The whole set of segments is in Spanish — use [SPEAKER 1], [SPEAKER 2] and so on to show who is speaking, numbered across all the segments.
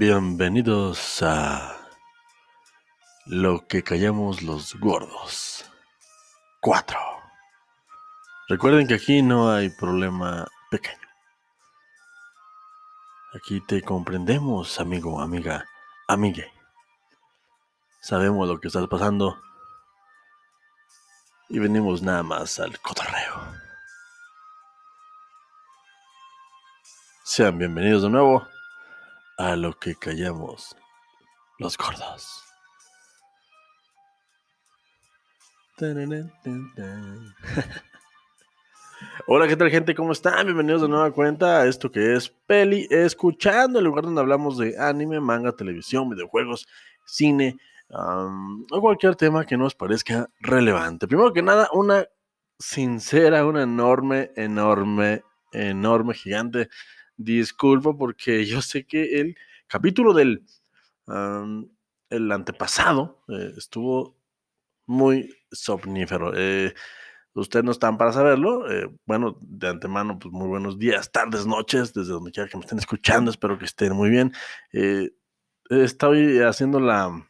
[SPEAKER 1] Bienvenidos a Lo que callamos los gordos. 4. Recuerden que aquí no hay problema pequeño. Aquí te comprendemos, amigo, amiga, amigue. Sabemos lo que estás pasando y venimos nada más al cotorreo. Sean bienvenidos de nuevo a lo que callamos los gordos. Hola, ¿qué tal gente? ¿Cómo están? Bienvenidos de nueva cuenta a esto que es Peli Escuchando, el lugar donde hablamos de anime, manga, televisión, videojuegos, cine o cualquier tema que nos parezca relevante. Primero que nada, una sincera, una enorme, enorme, enorme, gigante disculpa porque yo sé que el capítulo del el antepasado eh, estuvo muy somnífero. Eh, ustedes no están para saberlo. Eh, bueno, de antemano, pues muy buenos días, tardes, noches, desde donde quiera que me estén escuchando. Espero que estén muy bien. estoy haciendo la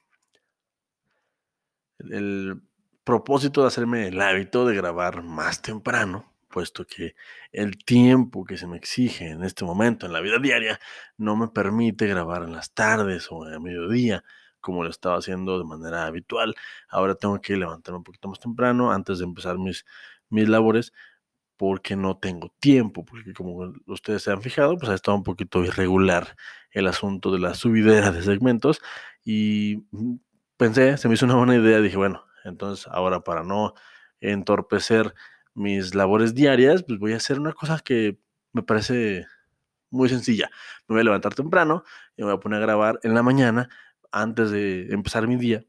[SPEAKER 1] el propósito de hacerme el hábito de grabar más temprano puesto que el tiempo que se me exige en este momento en la vida diaria no me permite grabar en las tardes o a mediodía como lo estaba haciendo de manera habitual. Ahora tengo que levantarme un poquito más temprano antes de empezar mis, mis labores porque no tengo tiempo, porque como ustedes se han fijado, pues ha estado un poquito irregular el asunto de la subidera de segmentos y pensé, se me hizo una buena idea, dije, bueno, entonces ahora para no entorpecer mis labores diarias, pues voy a hacer una cosa que me parece muy sencilla. Me voy a levantar temprano y me voy a poner a grabar en la mañana antes de empezar mi día.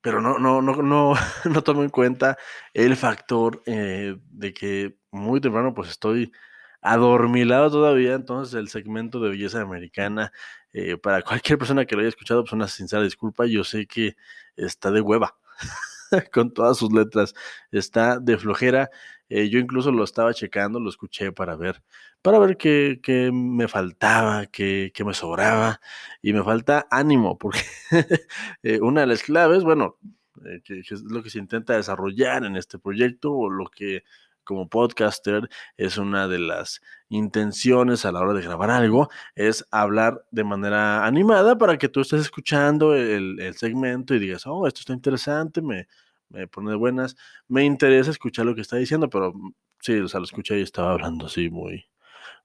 [SPEAKER 1] Pero no, no, no, no, no tomo en cuenta el factor eh, de que muy temprano pues estoy adormilado todavía, entonces el segmento de belleza americana, eh, para cualquier persona que lo haya escuchado, pues una sincera disculpa, yo sé que está de hueva. con todas sus letras. Está de flojera. Eh, yo incluso lo estaba checando, lo escuché para ver, para ver qué, me faltaba, qué, me sobraba. Y me falta ánimo, porque eh, una de las claves, bueno, eh, que, es lo que se intenta desarrollar en este proyecto, o lo que como podcaster es una de las intenciones a la hora de grabar algo, es hablar de manera animada para que tú estés escuchando el, segmento y digas, oh, esto está interesante, me, me pone de buenas, me interesa escuchar lo que está diciendo, pero mm, sí, o sea, lo escuché y estaba hablando así muy,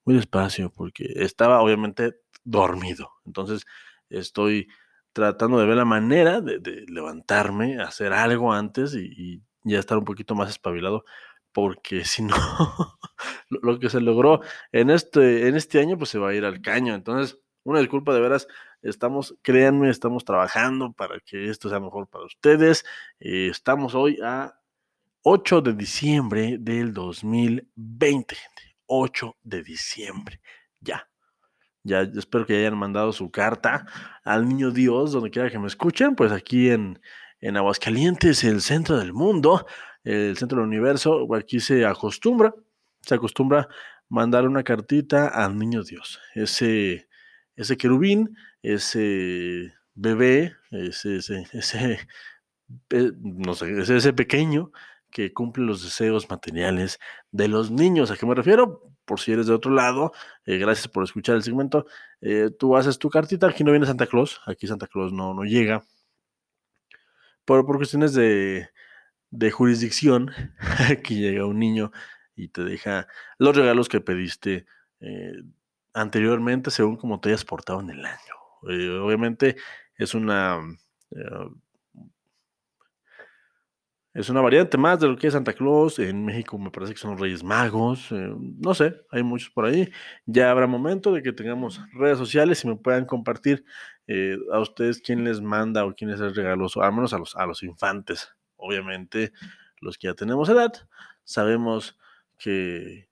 [SPEAKER 1] muy despacio porque estaba obviamente dormido. Entonces estoy tratando de ver la manera de, levantarme, hacer algo antes y, ya estar un poquito más espabilado porque si no, lo que se logró en este, en este año, pues se va a ir al caño. Entonces, una disculpa de veras, estamos, créanme, estamos trabajando para que esto sea mejor para ustedes. Eh, estamos hoy a 8 de diciembre del 2020, gente. 8 de diciembre, ya. Ya espero que hayan mandado su carta al niño Dios, donde quiera que me escuchen, pues aquí en, en Aguascalientes, el centro del mundo, el centro del universo, aquí se acostumbra, se acostumbra mandar una cartita al niño Dios, ese, ese querubín, ese bebé, ese, ese, ese, no sé, ese, pequeño que cumple los deseos materiales de los niños. ¿A qué me refiero? Por si eres de otro lado, eh, gracias por escuchar el segmento. Eh, tú haces tu cartita, aquí no viene Santa Claus, aquí Santa Claus no, no llega. Por, por cuestiones de, de jurisdicción, que llega un niño y te deja los regalos que pediste eh, anteriormente según como te hayas portado en el año. Eh, obviamente es una... Eh, es una variante más de lo que es Santa Claus. En México me parece que son Reyes Magos. no sé, hay muchos por ahí. Ya habrá momento de que tengamos redes sociales y me puedan compartir a ustedes quién les manda o quién les hace regalos, al menos a los, a los infantes obviamente los que ya tenemos edad, sabemos que,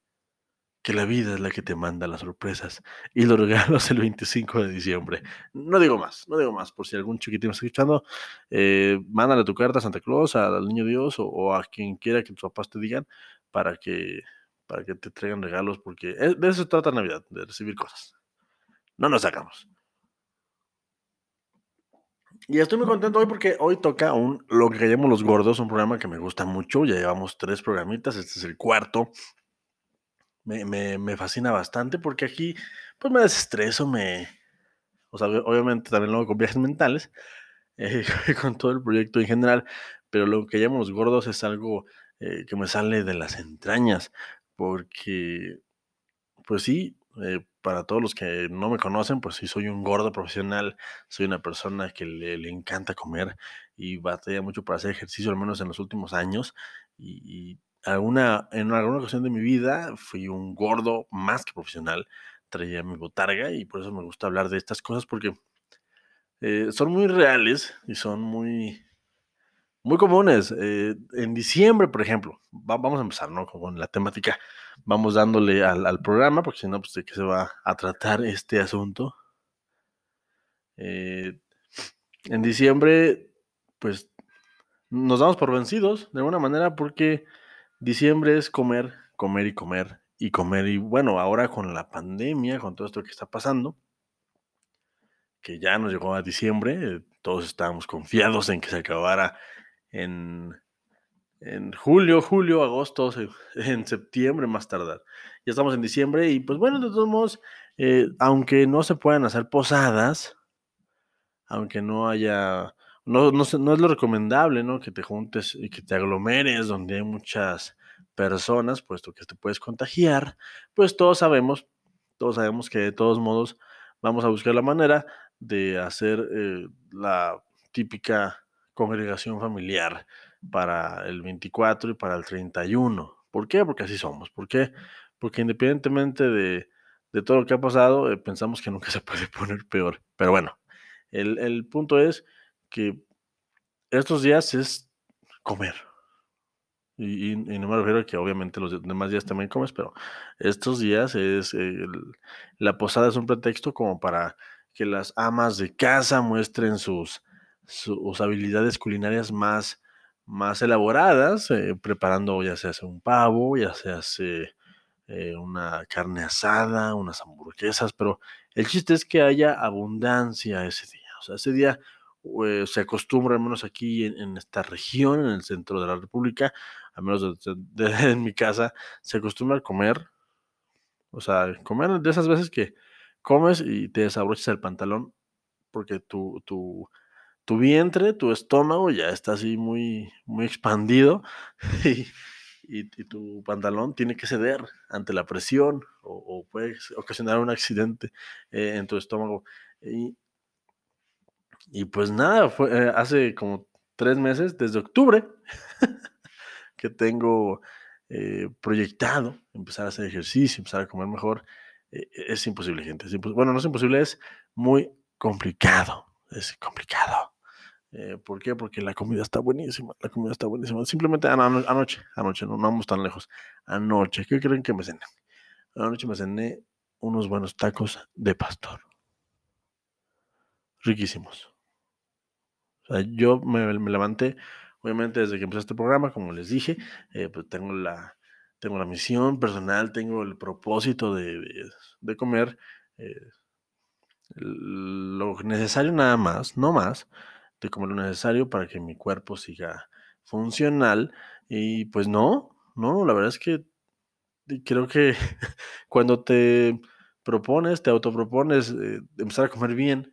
[SPEAKER 1] que la vida es la que te manda las sorpresas y los regalos el 25 de diciembre. No digo más, no digo más, por si algún chiquitín me está escuchando, eh, mándale tu carta a Santa Claus, al Niño Dios o, a quien quiera que tus papás te digan para que, para que te traigan regalos, porque de eso se trata Navidad, de recibir cosas. no nos hagamos. Y estoy muy contento hoy porque hoy toca un, lo que llamamos Los Gordos, un programa que me gusta mucho. Ya llevamos tres programitas, este es el cuarto. Me, me, me fascina bastante porque aquí pues me desestreso, me... O sea, obviamente también lo hago con viajes mentales, eh, con todo el proyecto en general, pero lo que llamamos Los Gordos es algo eh, que me sale de las entrañas, porque, pues sí, eh, para todos los que no me conocen, pues sí, soy un gordo profesional, soy una persona que le, encanta comer y batalla mucho para hacer ejercicio, al menos en los últimos años. Y, alguna, en alguna ocasión de mi vida fui un gordo más que profesional, traía mi botarga y por eso me gusta hablar de estas cosas porque eh, son muy reales y son muy, muy comunes. Eh, en diciembre, por ejemplo, vamos a empezar ¿no? con la temática. Vamos dándole al, programa, porque si no, pues de qué se va a tratar este asunto. Eh, en diciembre, pues nos damos por vencidos de alguna manera porque diciembre es comer, comer y comer y comer. Y bueno, ahora con la pandemia, con todo esto que está pasando, que ya nos llegó a diciembre, todos estábamos confiados en que se acabara en, en julio, julio, agosto, en septiembre más tardar. Ya estamos en diciembre y pues bueno, de todos modos, eh, aunque no se puedan hacer posadas, aunque no haya, no, no, es lo recomendable, ¿no? Que te juntes y que te aglomeres donde hay muchas personas, puesto que te puedes contagiar, pues todos sabemos, todos sabemos que de todos modos vamos a buscar la manera de hacer eh, la típica congregación familiar para el 24 y para el 31. ¿Por qué? Porque así somos. ¿Por qué? Porque independientemente de, todo lo que ha pasado, eh, pensamos que nunca se puede poner peor. Pero bueno, el, punto es que estos días es comer. Y, no me refiero a que obviamente los demás días también comes, pero estos días es la posada es un pretexto como para que las amas de casa muestren sus, sus habilidades culinarias más, más elaboradas, eh, preparando ya se hace un pavo, ya se hace eh, una carne asada, unas hamburguesas, pero el chiste es que haya abundancia ese día. O sea, ese día eh, se acostumbra, al menos aquí en, esta región, en el centro de la República, al menos en mi casa, se acostumbra a comer, o sea, comer de esas veces que comes y te desabrochas el pantalón porque tu, tu, tu vientre, tu estómago ya está así muy, muy expandido y, tu pantalón tiene que ceder ante la presión o, puede ocasionar un accidente eh, en tu estómago. Y, pues nada, fue, eh, hace como tres meses, desde octubre, que tengo eh, proyectado empezar a hacer ejercicio, empezar a comer mejor. es imposible, gente. bueno, no es imposible, es muy complicado. Es complicado. Eh, ¿Por qué? Porque la comida está buenísima, la comida está buenísima. Simplemente anoche, anoche, no, vamos tan lejos. Anoche, ¿qué creen que me cené? Anoche me cené unos buenos tacos de pastor. Riquísimos. O sea, yo me, levanté, obviamente desde que empecé este programa, como les dije, eh, pues tengo la, tengo la misión personal, tengo el propósito de, de, comer eh, lo necesario nada más, no más, de comer lo necesario para que mi cuerpo siga funcional. Y pues no, no, la verdad es que creo que cuando te propones, te autopropones eh, empezar a comer bien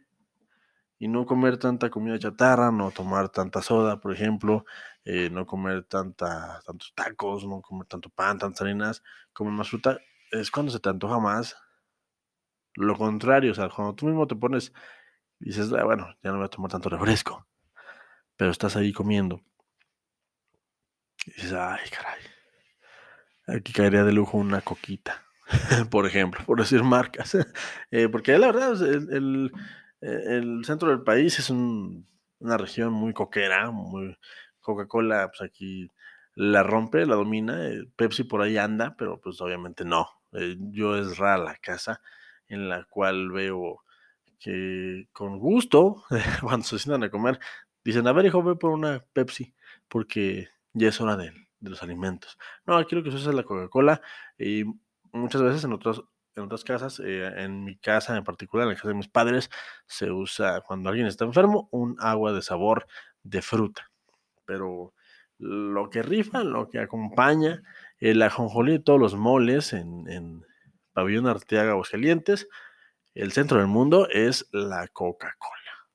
[SPEAKER 1] y no comer tanta comida chatarra, no tomar tanta soda, por ejemplo, eh, no comer tanta, tantos tacos, no comer tanto pan, tantas harinas, comer más fruta, es cuando se te antoja más. Lo contrario, o sea, cuando tú mismo te pones y dices, ah, bueno, ya no voy a tomar tanto refresco, pero estás ahí comiendo. Y dices, ay, caray, aquí caería de lujo una coquita, por ejemplo, por decir marcas. Eh, porque la verdad, el, el, centro del país es una región muy coquera, Coca-Cola, pues aquí la rompe, la domina, eh, Pepsi por ahí anda, pero pues obviamente no. Eh, yo es rara la casa en la cual veo que con gusto, cuando se sientan a comer, dicen, a ver, hijo, ve por una Pepsi, porque ya es hora de, los alimentos. No, aquí lo que se usa es la Coca-Cola y muchas veces en otras en otras casas, eh, en mi casa en particular, en la casa de mis padres, se usa cuando alguien está enfermo un agua de sabor de fruta. Pero lo que rifa, lo que acompaña, el ajonjolí de todos los moles en, en Pabellón Arteaga Aguascalientes, el centro del mundo es la Coca-Cola.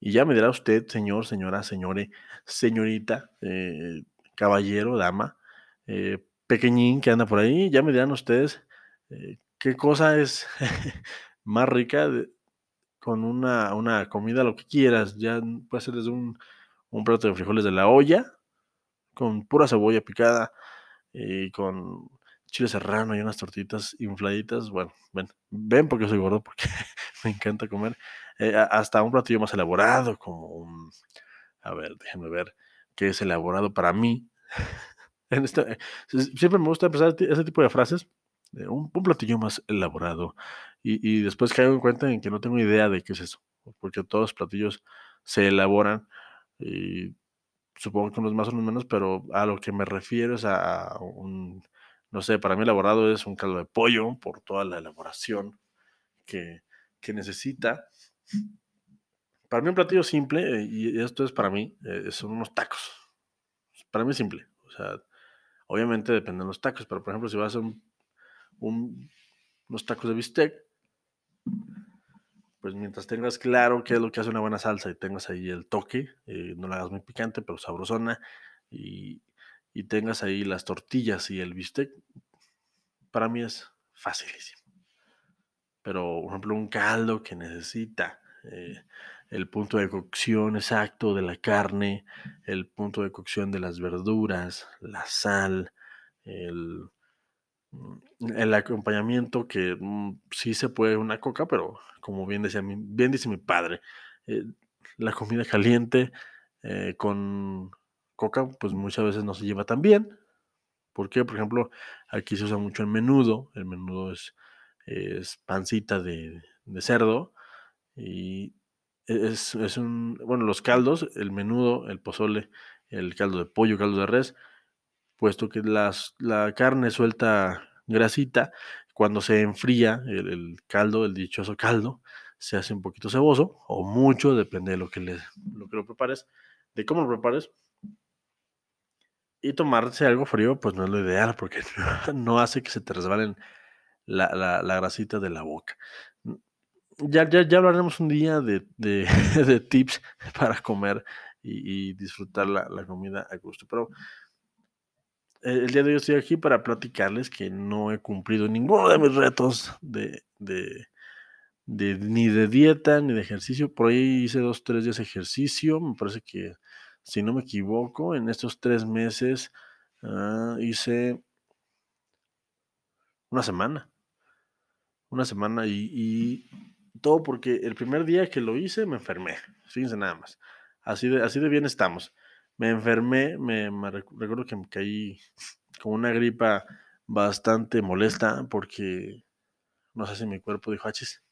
[SPEAKER 1] Y ya me dirá usted, señor, señora, señore, señorita, eh, caballero, dama, eh, pequeñín que anda por ahí, ya me dirán ustedes eh, qué cosa es más rica con una, una, comida, lo que quieras. Ya puede ser desde un, un plato de frijoles de la olla, con pura cebolla picada y con chile serrano y unas tortitas infladitas. Bueno, ven, ven porque soy gordo, porque me encanta comer. Eh, hasta un platillo más elaborado, como un. A ver, déjenme ver qué es elaborado para mí. en este, siempre me gusta empezar ese tipo de frases. un, platillo más elaborado. Y, y después caigo en cuenta en que no tengo idea de qué es eso. Porque todos los platillos se elaboran. Y supongo que unos más o unos menos, pero a lo que me refiero es a un no sé, para mí elaborado es un caldo de pollo por toda la elaboración que, necesita. Para mí un platillo simple, eh, y esto es para mí, eh, son unos tacos. Para mí simple. O sea, obviamente dependen los tacos, pero por ejemplo, si vas a un, unos tacos de bistec, pues mientras tengas claro qué es lo que hace una buena salsa y tengas ahí el toque, eh, no la hagas muy picante, pero sabrosona, y, y tengas ahí las tortillas y el bistec, para mí es facilísimo. Pero, por ejemplo, un caldo que necesita eh, el punto de cocción exacto de la carne, el punto de cocción de las verduras, la sal, el, mm, acompañamiento que mm, sí se puede una coca, pero como bien, decía, bien dice mi padre, eh, la comida caliente eh, con coca, pues muchas veces no se lleva tan bien. ¿Por qué? Por ejemplo, aquí se usa mucho el menudo. El menudo es, es pancita de, cerdo y es, un, bueno, los caldos, el menudo, el pozole, el caldo de pollo, caldo de res, puesto que las, la carne suelta grasita, cuando se enfría el, el, caldo, el dichoso caldo, se hace un poquito ceboso o mucho, depende de lo que, le, lo que lo prepares, de cómo lo prepares, y tomarse algo frío, pues no es lo ideal, porque no hace que se te resbalen la, la, grasita de la boca. Ya, ya, ya hablaremos un día de, de, tips para comer y, disfrutar la, la, comida a gusto. Pero el, día de hoy estoy aquí para platicarles que no he cumplido ninguno de mis retos de, de, de, ni de dieta ni de ejercicio. Por ahí hice dos, tres días de ejercicio. Me parece que si no me equivoco, en estos tres meses ah, hice una semana. Una semana y, todo porque el primer día que lo hice me enfermé. Fíjense nada más. Así de, así de bien estamos. Me enfermé, me, recuerdo que me caí con una gripa bastante molesta porque no sé si mi cuerpo dijo, achis,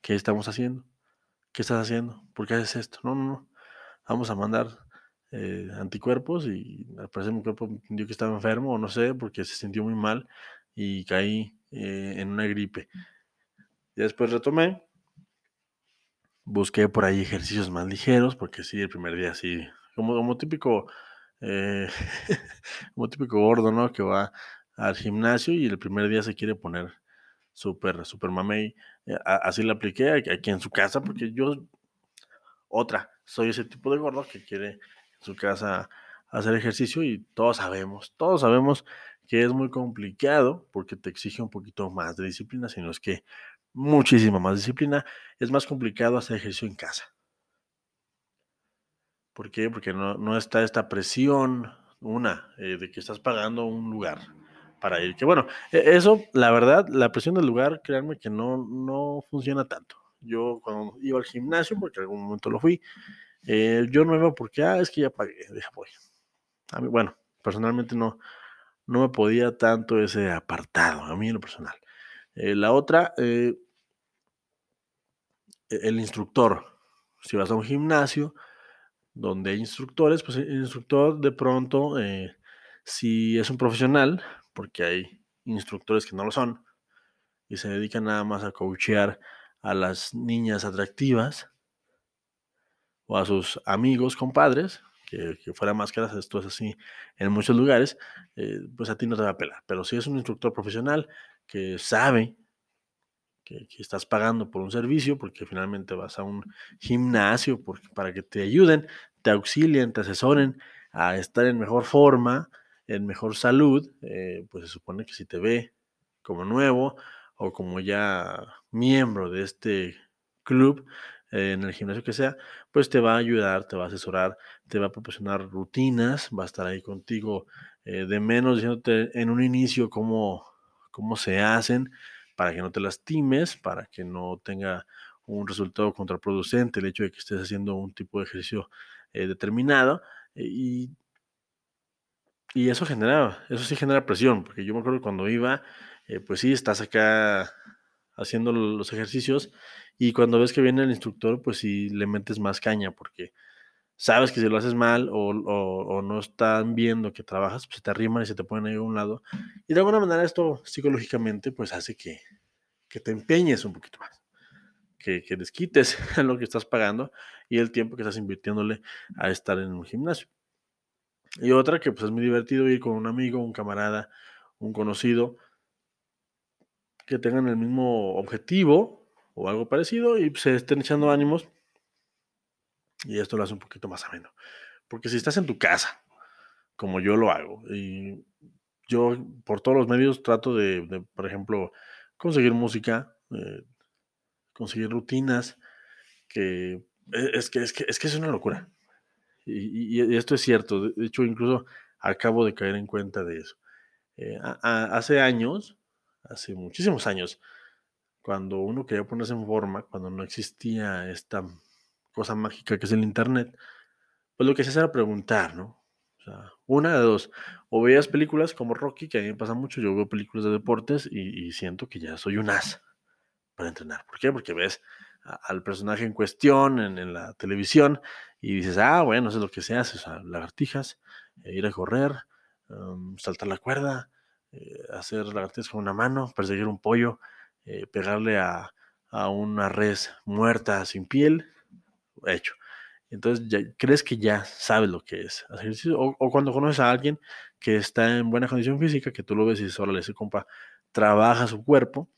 [SPEAKER 1] ¿qué estamos haciendo? ¿Qué estás haciendo? ¿Por qué haces esto? No, no, no. Vamos a mandar eh, anticuerpos y al parecer mi cuerpo entendió que estaba enfermo o no sé, porque se sintió muy mal y caí eh, en una gripe. Y después retomé, busqué por ahí ejercicios más ligeros, porque sí, el primer día sí, como, como típico, eh, como típico gordo, ¿no? Que va al gimnasio y el primer día se quiere poner súper, súper mamey. así lo apliqué aquí en su casa, porque yo, otra, soy ese tipo de gordo que quiere su casa hacer ejercicio y todos sabemos, todos sabemos que es muy complicado porque te exige un poquito más de disciplina, sino es que muchísima más disciplina, es más complicado hacer ejercicio en casa. ¿Por qué? Porque no, está esta presión, una, eh, de que estás pagando un lugar para ir. Que bueno, e, eso, la verdad, la presión del lugar, créanme que no, no funciona tanto. Yo cuando iba al gimnasio, porque en algún momento lo fui, eh, yo no veo porque, ah, es que ya pagué, deja voy. A mí, bueno, personalmente no, no me podía tanto ese apartado, a mí en lo personal. Eh, la otra, eh, e, el instructor. Si vas a un gimnasio donde hay instructores, pues el instructor de pronto, si es un profesional, porque hay instructores que no lo son, y se dedica nada más a coachear a las niñas atractivas o a sus amigos, compadres, que, que fuera máscaras, esto es así en muchos lugares, eh, pues a ti no te va a pelar. Pero si es un instructor profesional que sabe que, estás pagando por un servicio, porque finalmente vas a un gimnasio porque, para que te ayuden, te auxilien, te asesoren a estar en mejor forma, en mejor salud, eh, pues se supone que si te ve como nuevo o como ya miembro de este club, eh, en el gimnasio que sea, pues te va a ayudar, te va a asesorar, te va a proporcionar rutinas, va a estar ahí contigo eh, de menos, diciéndote en un inicio cómo, cómo se hacen, para que no te lastimes, para que no tenga un resultado contraproducente el hecho de que estés haciendo un tipo de ejercicio eh, determinado. y, y eso genera, eso sí genera presión, porque yo me acuerdo que cuando iba, pues sí, estás acá haciendo los ejercicios y cuando ves que viene el instructor, pues sí le metes más caña porque sabes que si lo haces mal o, no están viendo que trabajas, pues se te arriman y se te ponen ahí a un lado. Y de alguna manera esto psicológicamente pues hace que, te empeñes un poquito más, que, que desquites lo que estás pagando y el tiempo que estás invirtiéndole a estar en un gimnasio. Y otra que pues es muy divertido ir con un amigo, un camarada, un conocido, que tengan el mismo objetivo o algo parecido y se estén echando ánimos. Y esto lo hace un poquito más ameno. Porque si estás en tu casa, como yo lo hago, y yo por todos los medios trato de, por ejemplo, conseguir música, eh, conseguir rutinas, que e, es, que es, que es que es una locura. Y, esto es cierto. De hecho, incluso acabo de caer en cuenta de eso. Eh, hace años, hace muchísimos años, cuando uno quería ponerse en forma, cuando no existía esta cosa mágica que es el Internet, pues lo que hacía era preguntar, ¿no? O sea, una de dos. O veías películas como Rocky, que a mí me pasa mucho, yo veo películas de deportes y, siento que ya soy un as para entrenar. ¿Por qué? Porque ves al personaje en cuestión en, la televisión y dices, ah, bueno, eso es lo que se hace, o sea, lagartijas, eh, ir a correr, um, saltar la cuerda, eh, hacer lagartijas con una mano, perseguir un pollo, eh, pegarle a, una res muerta sin piel, hecho. Entonces ya, crees que ya sabes lo que es ejercicio. O, cuando conoces a alguien que está en buena condición física, que tú lo ves y dices, órale, ese compa trabaja su cuerpo.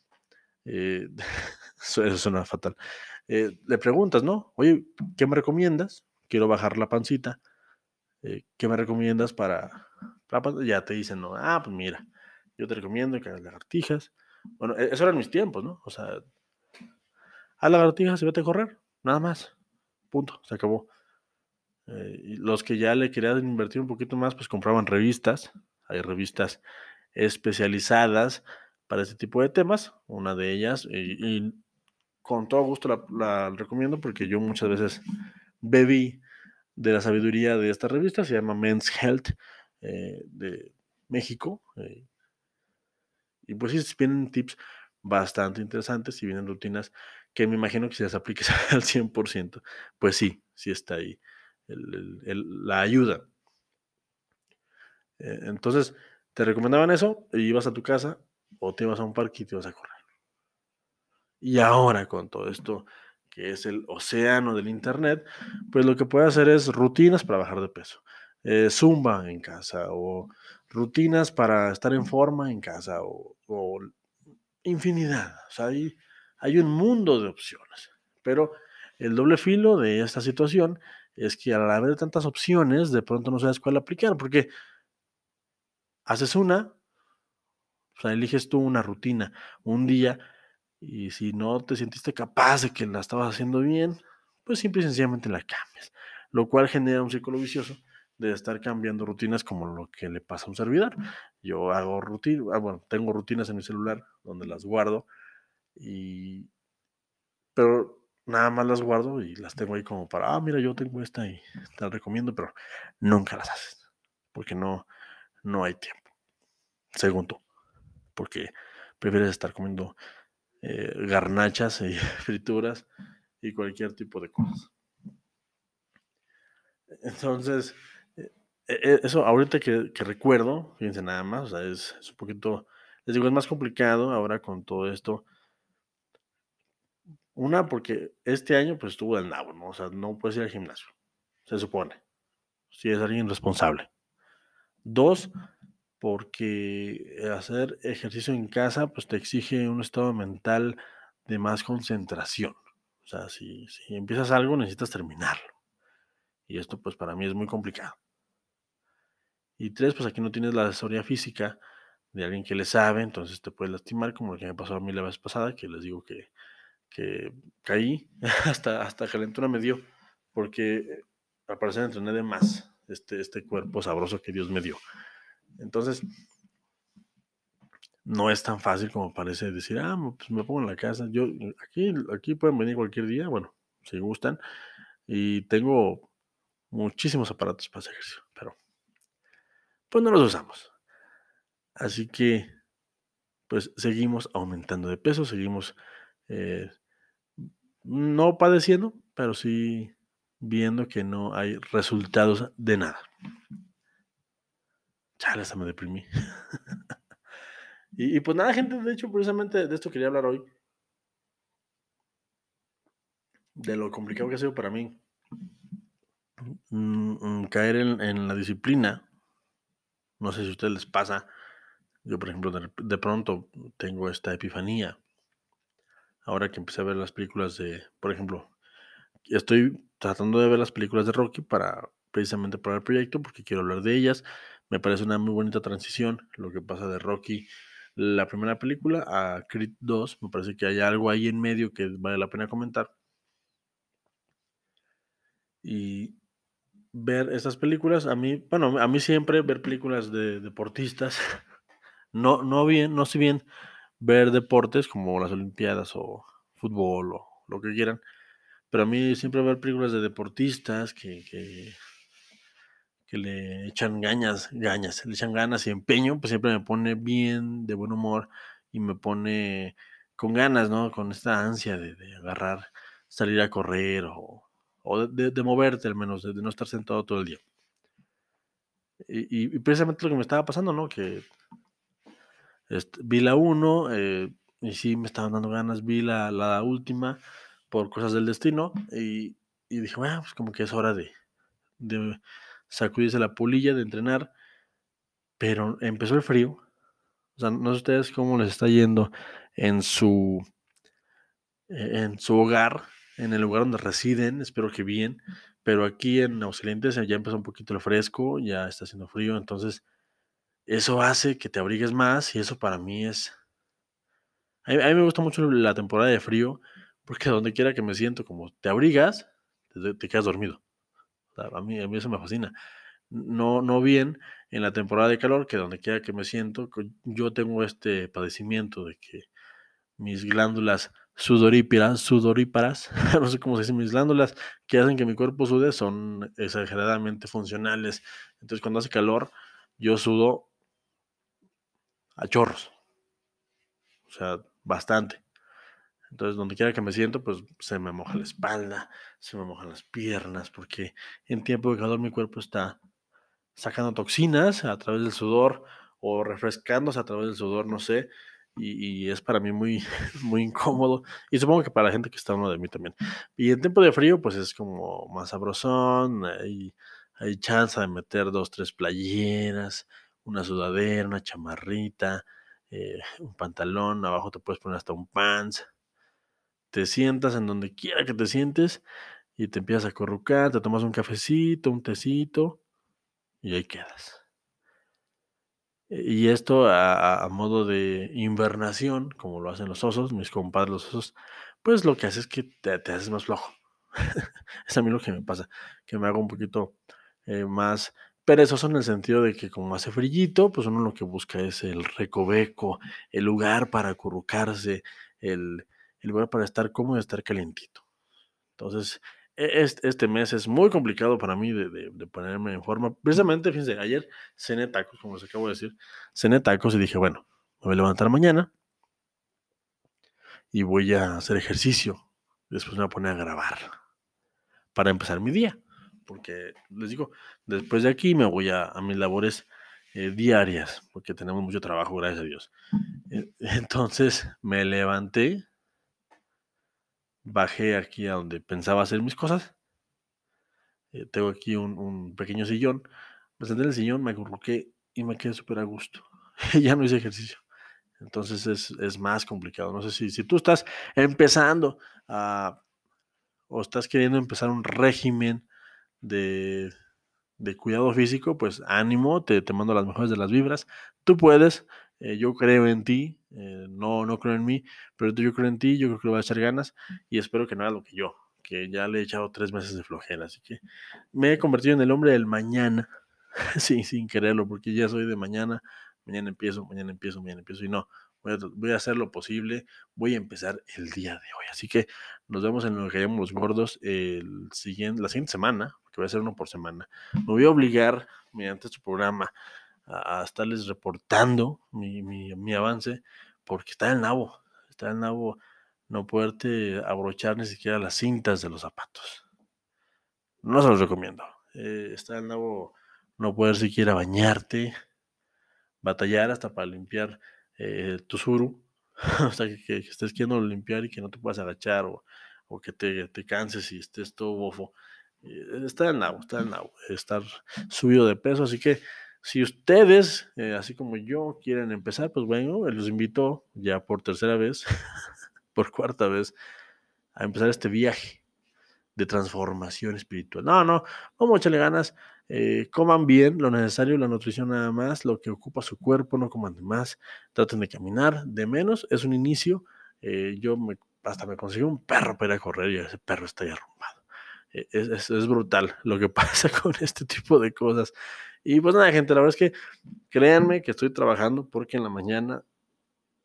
[SPEAKER 1] Eh, eso, suena fatal. le preguntas, ¿no? Oye, ¿qué me recomiendas? Quiero bajar la pancita. ¿Qué me recomiendas para, para, Ya te dicen, no, ah, pues mira, yo te recomiendo que hagas lagartijas. Bueno, e-, eso eran mis tiempos, ¿no? O sea, haz lagartijas y vete a correr, nada más. Punto, se acabó. Eh, los que ya le querían invertir un poquito más, pues compraban revistas. Hay revistas especializadas para este tipo de temas. Una de ellas, y, con todo gusto la, recomiendo porque yo muchas veces bebí de la sabiduría de esta revista. Se llama Men's Health eh, de México. Eh, y pues sí, vienen tips bastante interesantes y vienen rutinas que me imagino que si las apliques al 100%, pues sí, sí está ahí la ayuda. Eh, entonces, te recomendaban eso, y ibas a tu casa o te ibas a un parque y te ibas a correr. Y ahora con todo esto que es el océano del Internet, pues lo que puedes hacer es rutinas para bajar de peso. Eh, zumba en casa o rutinas para estar en forma en casa o, infinidad. O sea, hay, hay un mundo de opciones. Pero el doble filo de esta situación es que al haber tantas opciones, de pronto no sabes cuál aplicar, porque haces una, o sea, eliges tú una rutina, un día, y si no te sentiste capaz de que la estabas haciendo bien, pues simple y sencillamente la cambias, lo cual genera un círculo vicioso de estar cambiando rutinas como lo que le pasa a un servidor. Yo hago rutinas, ah, bueno, tengo rutinas en mi celular donde las guardo y pero nada más las guardo y las tengo ahí como para, ah, mira, yo tengo esta y te la recomiendo, pero nunca las haces porque no no hay tiempo. Segundo, porque prefieres estar comiendo eh, garnachas y frituras y cualquier tipo de cosas. Entonces, eso ahorita que, recuerdo, fíjense nada más, o sea, es, un poquito Les digo, es más complicado ahora con todo esto. Una, porque este año pues estuvo del nabo, ¿no? O sea, no puedes ir al gimnasio, se supone. Si es alguien responsable. Dos, porque hacer ejercicio en casa pues te exige un estado mental de más concentración. O sea, si, si empiezas algo necesitas terminarlo. Y esto pues para mí es muy complicado. Y tres, pues aquí no tienes la asesoría física de alguien que le sabe, entonces te puede lastimar, como lo que me pasó a mí la vez pasada, que les digo que, que caí, hasta, hasta calentura me dio, porque al parecer entrené de más este, este cuerpo sabroso que Dios me dio. Entonces, no es tan fácil como parece decir, ah, pues me pongo en la casa. Yo, aquí, aquí pueden venir cualquier día, bueno, si gustan, y tengo muchísimos aparatos para hacer ejercicio, pero pues no los usamos. Así que, pues seguimos aumentando de peso, seguimos eh, no padeciendo, pero sí viendo que no hay resultados de nada. Chale, hasta me deprimí. y, pues nada, gente, de hecho, precisamente de esto quería hablar hoy. De lo complicado que ha sido para mí mm, mm, caer en, en, la disciplina no sé si a ustedes les pasa. Yo, por ejemplo, de, pronto tengo esta epifanía. Ahora que empecé a ver las películas de, por ejemplo, estoy tratando de ver las películas de Rocky para precisamente para el proyecto porque quiero hablar de ellas. Me parece una muy bonita transición lo que pasa de Rocky, la primera película, a Creed 2. Me parece que hay algo ahí en medio que vale la pena comentar. Y ver estas películas. A mí, bueno, a mí siempre ver películas de deportistas, no, no bien, no si bien ver deportes como las Olimpiadas o fútbol o lo que quieran, pero a mí siempre ver películas de deportistas que, que, le echan ganas, ganas, le echan ganas y empeño, pues siempre me pone bien, de buen humor y me pone con ganas, ¿no? Con esta ansia de, de agarrar, salir a correr o o de, moverte al menos, de, no estar sentado todo el día. Y, precisamente lo que me estaba pasando, ¿no? Que este, vi la 1 eh, y sí me estaban dando ganas, vi la, la última por cosas del destino y, y dije, bueno, pues como que es hora de, de sacudirse la pulilla, de entrenar, pero empezó el frío. O sea, no sé ustedes cómo les está yendo en su, en su hogar, en el lugar donde residen, espero que bien, pero aquí en Aguascalientes ya empezó un poquito el fresco, ya está haciendo frío, entonces eso hace que te abrigues más y eso para mí es... A mí, me gusta mucho la temporada de frío porque donde quiera que me siento, como te abrigas, te, quedas dormido. a, mí, a mí eso me fascina. No, no bien en la temporada de calor, que donde quiera que me siento, yo tengo este padecimiento de que mis glándulas sudoríparas, sudoríparas, no sé cómo se dice, mis glándulas que hacen que mi cuerpo sude son exageradamente funcionales. Entonces cuando hace calor, yo sudo a chorros. O sea, bastante. Entonces, donde quiera que me siento, pues se me moja la espalda, se me mojan las piernas, porque en tiempo de calor mi cuerpo está sacando toxinas a través del sudor o refrescándose a través del sudor, no sé y, es para mí muy, muy incómodo. Y supongo que para la gente que está uno de mí también. Y en tiempo de frío, pues es como más sabrosón. Hay, hay chance de meter dos, tres playeras, una sudadera, una chamarrita, eh, un pantalón. Abajo te puedes poner hasta un pants. Te sientas en donde quiera que te sientes y te empiezas a corrucar, te tomas un cafecito, un tecito y ahí quedas. Y esto a, modo de invernación, como lo hacen los osos, mis compadres los osos, pues lo que hace es que te, haces más flojo. es a mí lo que me pasa, que me hago un poquito eh, más perezoso en el sentido de que como hace frillito, pues uno lo que busca es el recoveco, el lugar para acurrucarse, el, el lugar para estar cómodo y estar calientito. Entonces, este, este, mes es muy complicado para mí de, ponerme en forma. Precisamente, fíjense, ayer cené tacos, como les acabo de decir, cené tacos y dije, bueno, me voy a levantar mañana y voy a hacer ejercicio. Después me voy a poner a grabar para empezar mi día. Porque les digo, después de aquí me voy a, mis labores eh, diarias, porque tenemos mucho trabajo, gracias a Dios. E, entonces me levanté, bajé aquí a donde pensaba hacer mis cosas. Eh, tengo aquí un, pequeño sillón. Me senté en el sillón, me acurruqué y me quedé súper a gusto. ya no hice ejercicio. Entonces es, más complicado. No sé si, si tú estás empezando o estás queriendo empezar un régimen de, de cuidado físico, pues ánimo, te, te, mando las mejores de las vibras. Tú puedes, eh, yo creo en ti, eh, no, no creo en mí, pero yo creo en ti, yo creo que le voy a echar ganas y espero que no haga lo que yo, que ya le he echado tres meses de flojera. Así que me he convertido en el hombre del mañana, sí, sin quererlo, porque ya soy de mañana, mañana empiezo, mañana empiezo, mañana empiezo y no. Voy a, hacer lo posible, voy a empezar el día de hoy. Así que nos vemos en lo que llamamos los gordos el siguiente, la siguiente semana, que voy a hacer uno por semana. Me voy a obligar, mediante este programa, a, estarles reportando mi, mi, avance, porque está el nabo, está el nabo no poderte abrochar ni siquiera las cintas de los zapatos. No se los recomiendo. Eh, está el nabo no poder siquiera bañarte, batallar hasta para limpiar eh, tu suru, o sea, que, estés queriendo limpiar y que no te puedas agachar o, o que te, te, canses y estés todo bofo. Eh, está en nabo, está en nabo, estar subido de peso. Así que si ustedes, eh, así como yo, quieren empezar, pues bueno, los invito ya por tercera vez, por cuarta vez, a empezar este viaje de transformación espiritual. No, no, vamos a echarle ganas. Eh, coman bien lo necesario, la nutrición nada más, lo que ocupa su cuerpo, no coman de más, traten de caminar de menos, es un inicio. Eh, yo hasta me conseguí un perro para ir a correr y ese perro está ya arrumbado. Es, es, brutal lo que pasa con este tipo de cosas. Y pues nada, gente, la verdad es que créanme que estoy trabajando porque en la mañana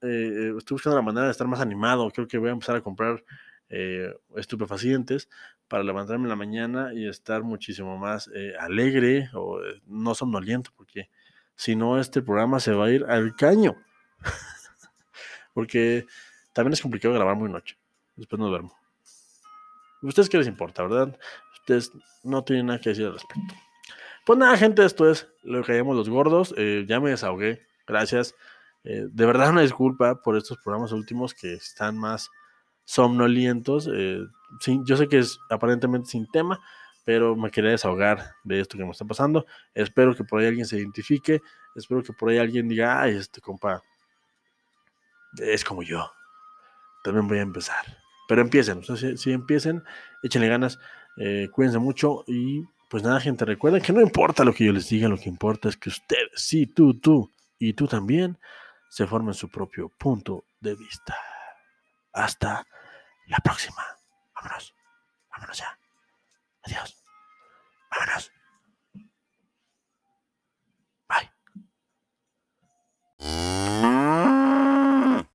[SPEAKER 1] estoy buscando la manera de estar más animado. Creo que voy a empezar a comprar eh, estupefacientes para levantarme en la mañana y estar muchísimo más eh, alegre o eh, no somnoliento, porque si no, este programa se va a ir al caño. porque también es complicado grabar muy noche. Después no duermo. ¿Ustedes qué les importa, verdad? Ustedes no tienen nada que decir al respecto. Pues nada, gente, esto es lo que llamamos los gordos. ya me desahogué. Gracias. de verdad, una disculpa por estos programas últimos que están más somnolientos. Eh, yo sé que es aparentemente sin tema, pero me quería desahogar de esto que me está pasando. Espero que por ahí alguien se identifique. Espero que por ahí alguien diga, ay, este compa es como yo. También voy a empezar. Pero empiecen, si, empiecen, échenle ganas, eh, cuídense mucho y pues nada, gente, recuerden que no importa lo que yo les diga, lo que importa es que ustedes, sí, tú, tú y tú también, se formen su propio punto de vista. Hasta la próxima. Vámonos. Vámonos ya. Adiós. Vámonos. Bye.